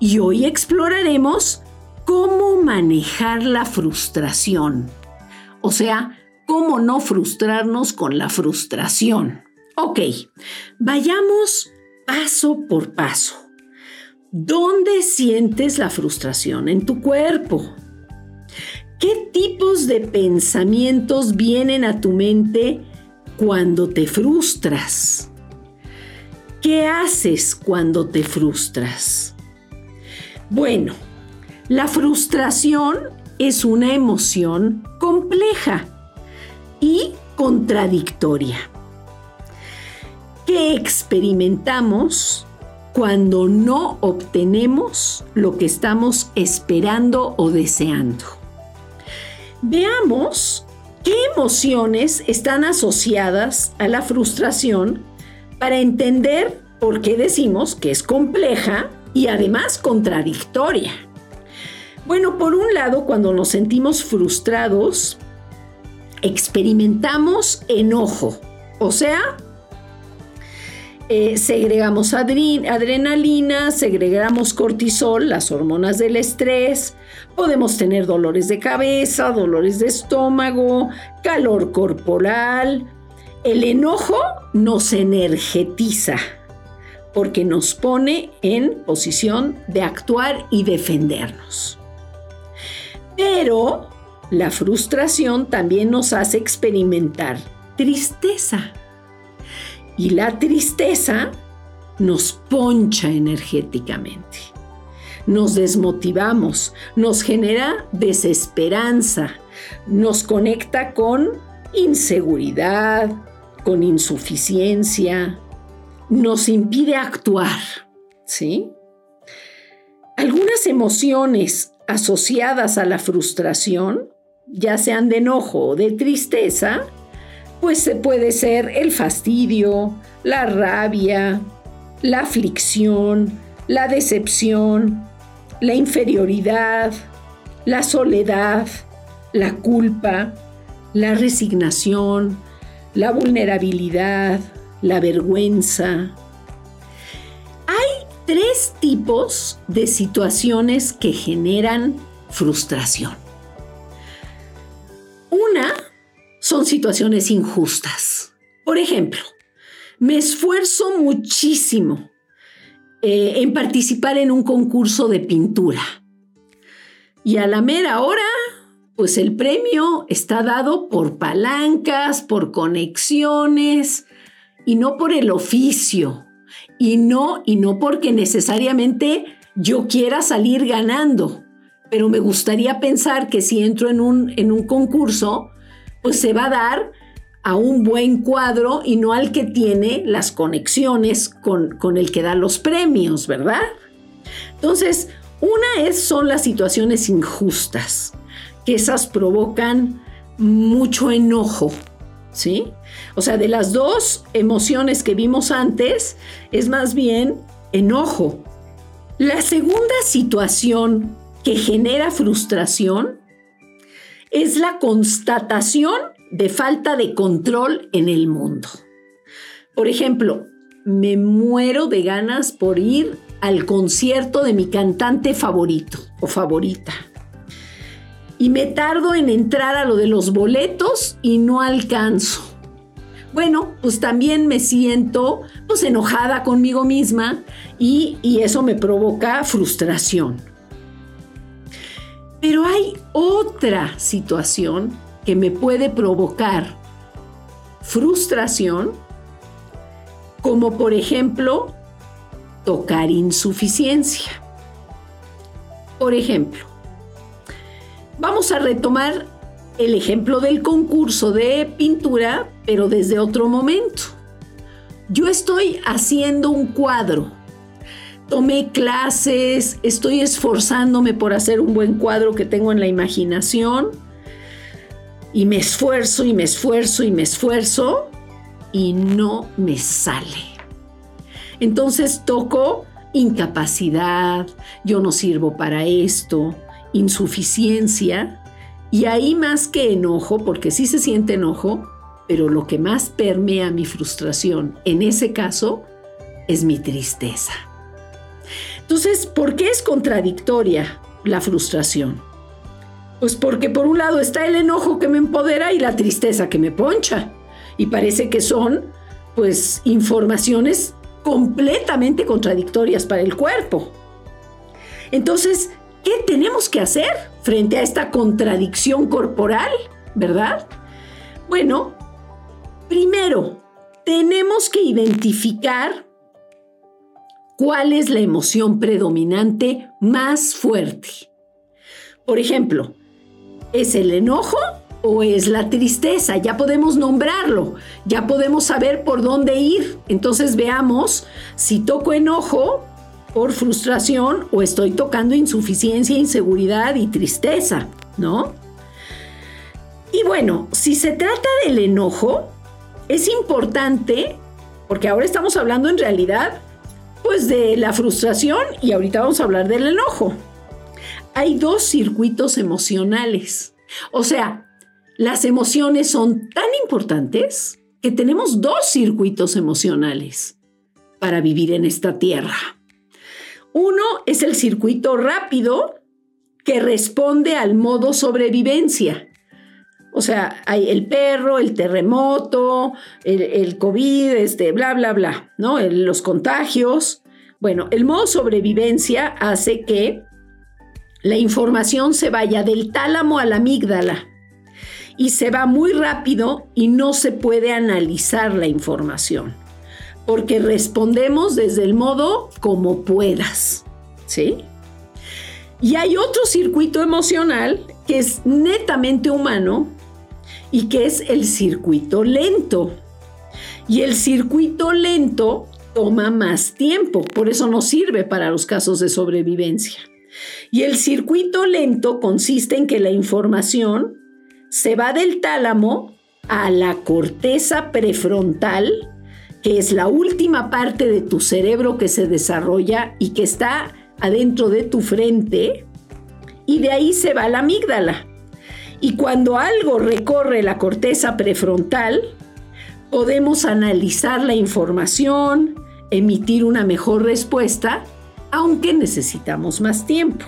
y hoy exploraremos cómo manejar la frustración. O sea, cómo no frustrarnos con la frustración. Ok, vayamos paso por paso. ¿Dónde sientes la frustración? En tu cuerpo. ¿Qué tipos de pensamientos vienen a tu mente cuando te frustras? ¿Qué haces cuando te frustras? Bueno, la frustración es una emoción compleja y contradictoria que experimentamos cuando no obtenemos lo que estamos esperando o deseando. Veamos qué emociones están asociadas a la frustración para entender por qué decimos que es compleja y además contradictoria. Bueno, por un lado, cuando nos sentimos frustrados, experimentamos enojo, o sea, eh, segregamos adrenalina, segregamos cortisol, las hormonas del estrés, podemos tener dolores de cabeza, dolores de estómago, calor corporal. El enojo nos energetiza porque nos pone en posición de actuar y defendernos. Pero la frustración también nos hace experimentar tristeza. Y la tristeza nos poncha energéticamente. Nos desmotivamos, nos genera desesperanza, nos conecta con inseguridad, con insuficiencia, nos impide actuar, ¿sí? Algunas emociones asociadas a la frustración, ya sean de enojo o de tristeza, pues puede ser el fastidio, la rabia, la aflicción, la decepción, la inferioridad, la soledad, la culpa, la resignación, la vulnerabilidad, la vergüenza. Hay tres tipos de situaciones que generan frustración. Una son situaciones injustas. Por ejemplo, me esfuerzo muchísimo eh, en participar en un concurso de pintura. Y a la mera hora, pues el premio está dado por palancas, por conexiones, y no por el oficio y no y no porque necesariamente yo quiera salir ganando, pero me gustaría pensar que si entro en un, en un concurso, pues se va a dar a un buen cuadro y no al que tiene las conexiones con, con el que da los premios, ¿verdad? Entonces, una es, son las situaciones injustas, que esas provocan mucho enojo, ¿sí? O sea, de las dos emociones que vimos antes, es más bien enojo. La segunda situación que genera frustración es la constatación de falta de control en el mundo. Por ejemplo, me muero de ganas por ir al concierto de mi cantante favorito o favorita y me tardo en entrar a lo de los boletos y no alcanzo. Bueno, pues también me siento pues enojada conmigo misma y, y eso me provoca frustración. Pero hay otra situación que me puede provocar frustración, como por ejemplo tocar insuficiencia. Por ejemplo, Vamos a retomar el ejemplo del concurso de pintura, pero desde otro momento. Yo estoy haciendo un cuadro, tomé clases, estoy esforzándome por hacer un buen cuadro que tengo en la imaginación y me esfuerzo y me esfuerzo y me esfuerzo y no me sale. Entonces toco incapacidad, yo no sirvo para esto, insuficiencia y ahí más que enojo, porque sí se siente enojo, pero lo que más permea mi frustración en ese caso es mi tristeza. Entonces, ¿por qué es contradictoria la frustración? Pues porque por un lado está el enojo que me empodera y la tristeza que me poncha. Y parece que son, pues, informaciones completamente contradictorias para el cuerpo. Entonces, ¿qué tenemos que hacer frente a esta contradicción corporal? ¿Verdad? Bueno, primero, tenemos que identificar cuál es la emoción predominante más fuerte. Por ejemplo, ¿es el enojo o es la tristeza? Ya podemos nombrarlo, ya podemos saber por dónde ir. Entonces veamos si toco enojo por frustración o estoy tocando insuficiencia, inseguridad y tristeza, ¿no? Y bueno, si se trata del enojo, es importante, porque ahora estamos hablando en realidad pues de la frustración y ahorita vamos a hablar del enojo. Hay dos circuitos emocionales. O sea, las emociones son tan importantes que tenemos dos circuitos emocionales para vivir en esta tierra. Uno es el circuito rápido que responde al modo sobrevivencia. O sea, hay el perro, el terremoto, el, COVID, este, bla, bla, bla, ¿no? los contagios. Bueno, el modo sobrevivencia hace que la información se vaya del tálamo a la amígdala y se va muy rápido y no se puede analizar la información porque respondemos desde el modo como puedas, ¿sí? Y hay otro circuito emocional que es netamente humano y que es el circuito lento. Y el circuito lento toma más tiempo, por eso no sirve para los casos de sobrevivencia. Y el circuito lento consiste en que la información se va del tálamo a la corteza prefrontal, que es la última parte de tu cerebro que se desarrolla y que está adentro de tu frente, y de ahí se va la amígdala. Y cuando algo recorre la corteza prefrontal, podemos analizar la información, emitir una mejor respuesta, aunque necesitamos más tiempo.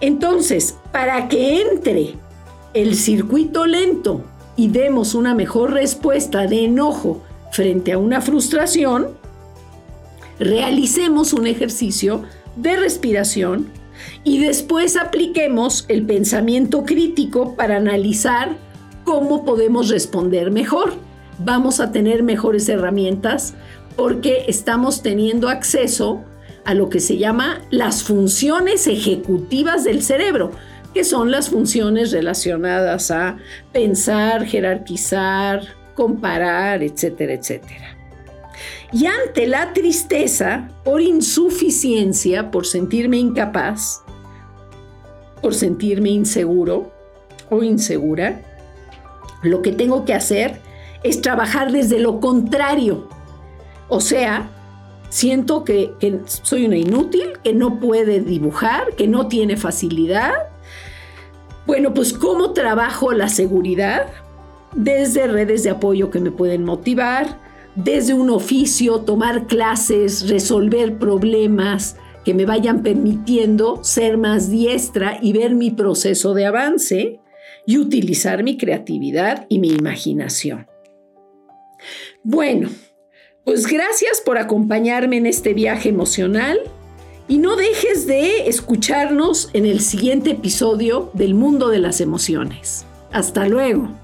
Entonces, para que entre el circuito lento y demos una mejor respuesta de enojo frente a una frustración, realicemos un ejercicio de respiración y después apliquemos el pensamiento crítico para analizar cómo podemos responder mejor. Vamos a tener mejores herramientas porque estamos teniendo acceso a lo que se llama las funciones ejecutivas del cerebro, que son las funciones relacionadas a pensar, jerarquizar, comparar, etcétera, etcétera. Y ante la tristeza por insuficiencia, por sentirme incapaz, por sentirme inseguro o insegura, lo que tengo que hacer es trabajar desde lo contrario. O sea, siento que, soy una inútil, que no puede dibujar, que no tiene facilidad. Bueno, pues ¿cómo trabajo la seguridad? Desde redes de apoyo que me pueden motivar, desde un oficio, tomar clases, resolver problemas que me vayan permitiendo ser más diestra y ver mi proceso de avance y utilizar mi creatividad y mi imaginación. Bueno, pues gracias por acompañarme en este viaje emocional y no dejes de escucharnos en el siguiente episodio del mundo de las emociones. Hasta luego.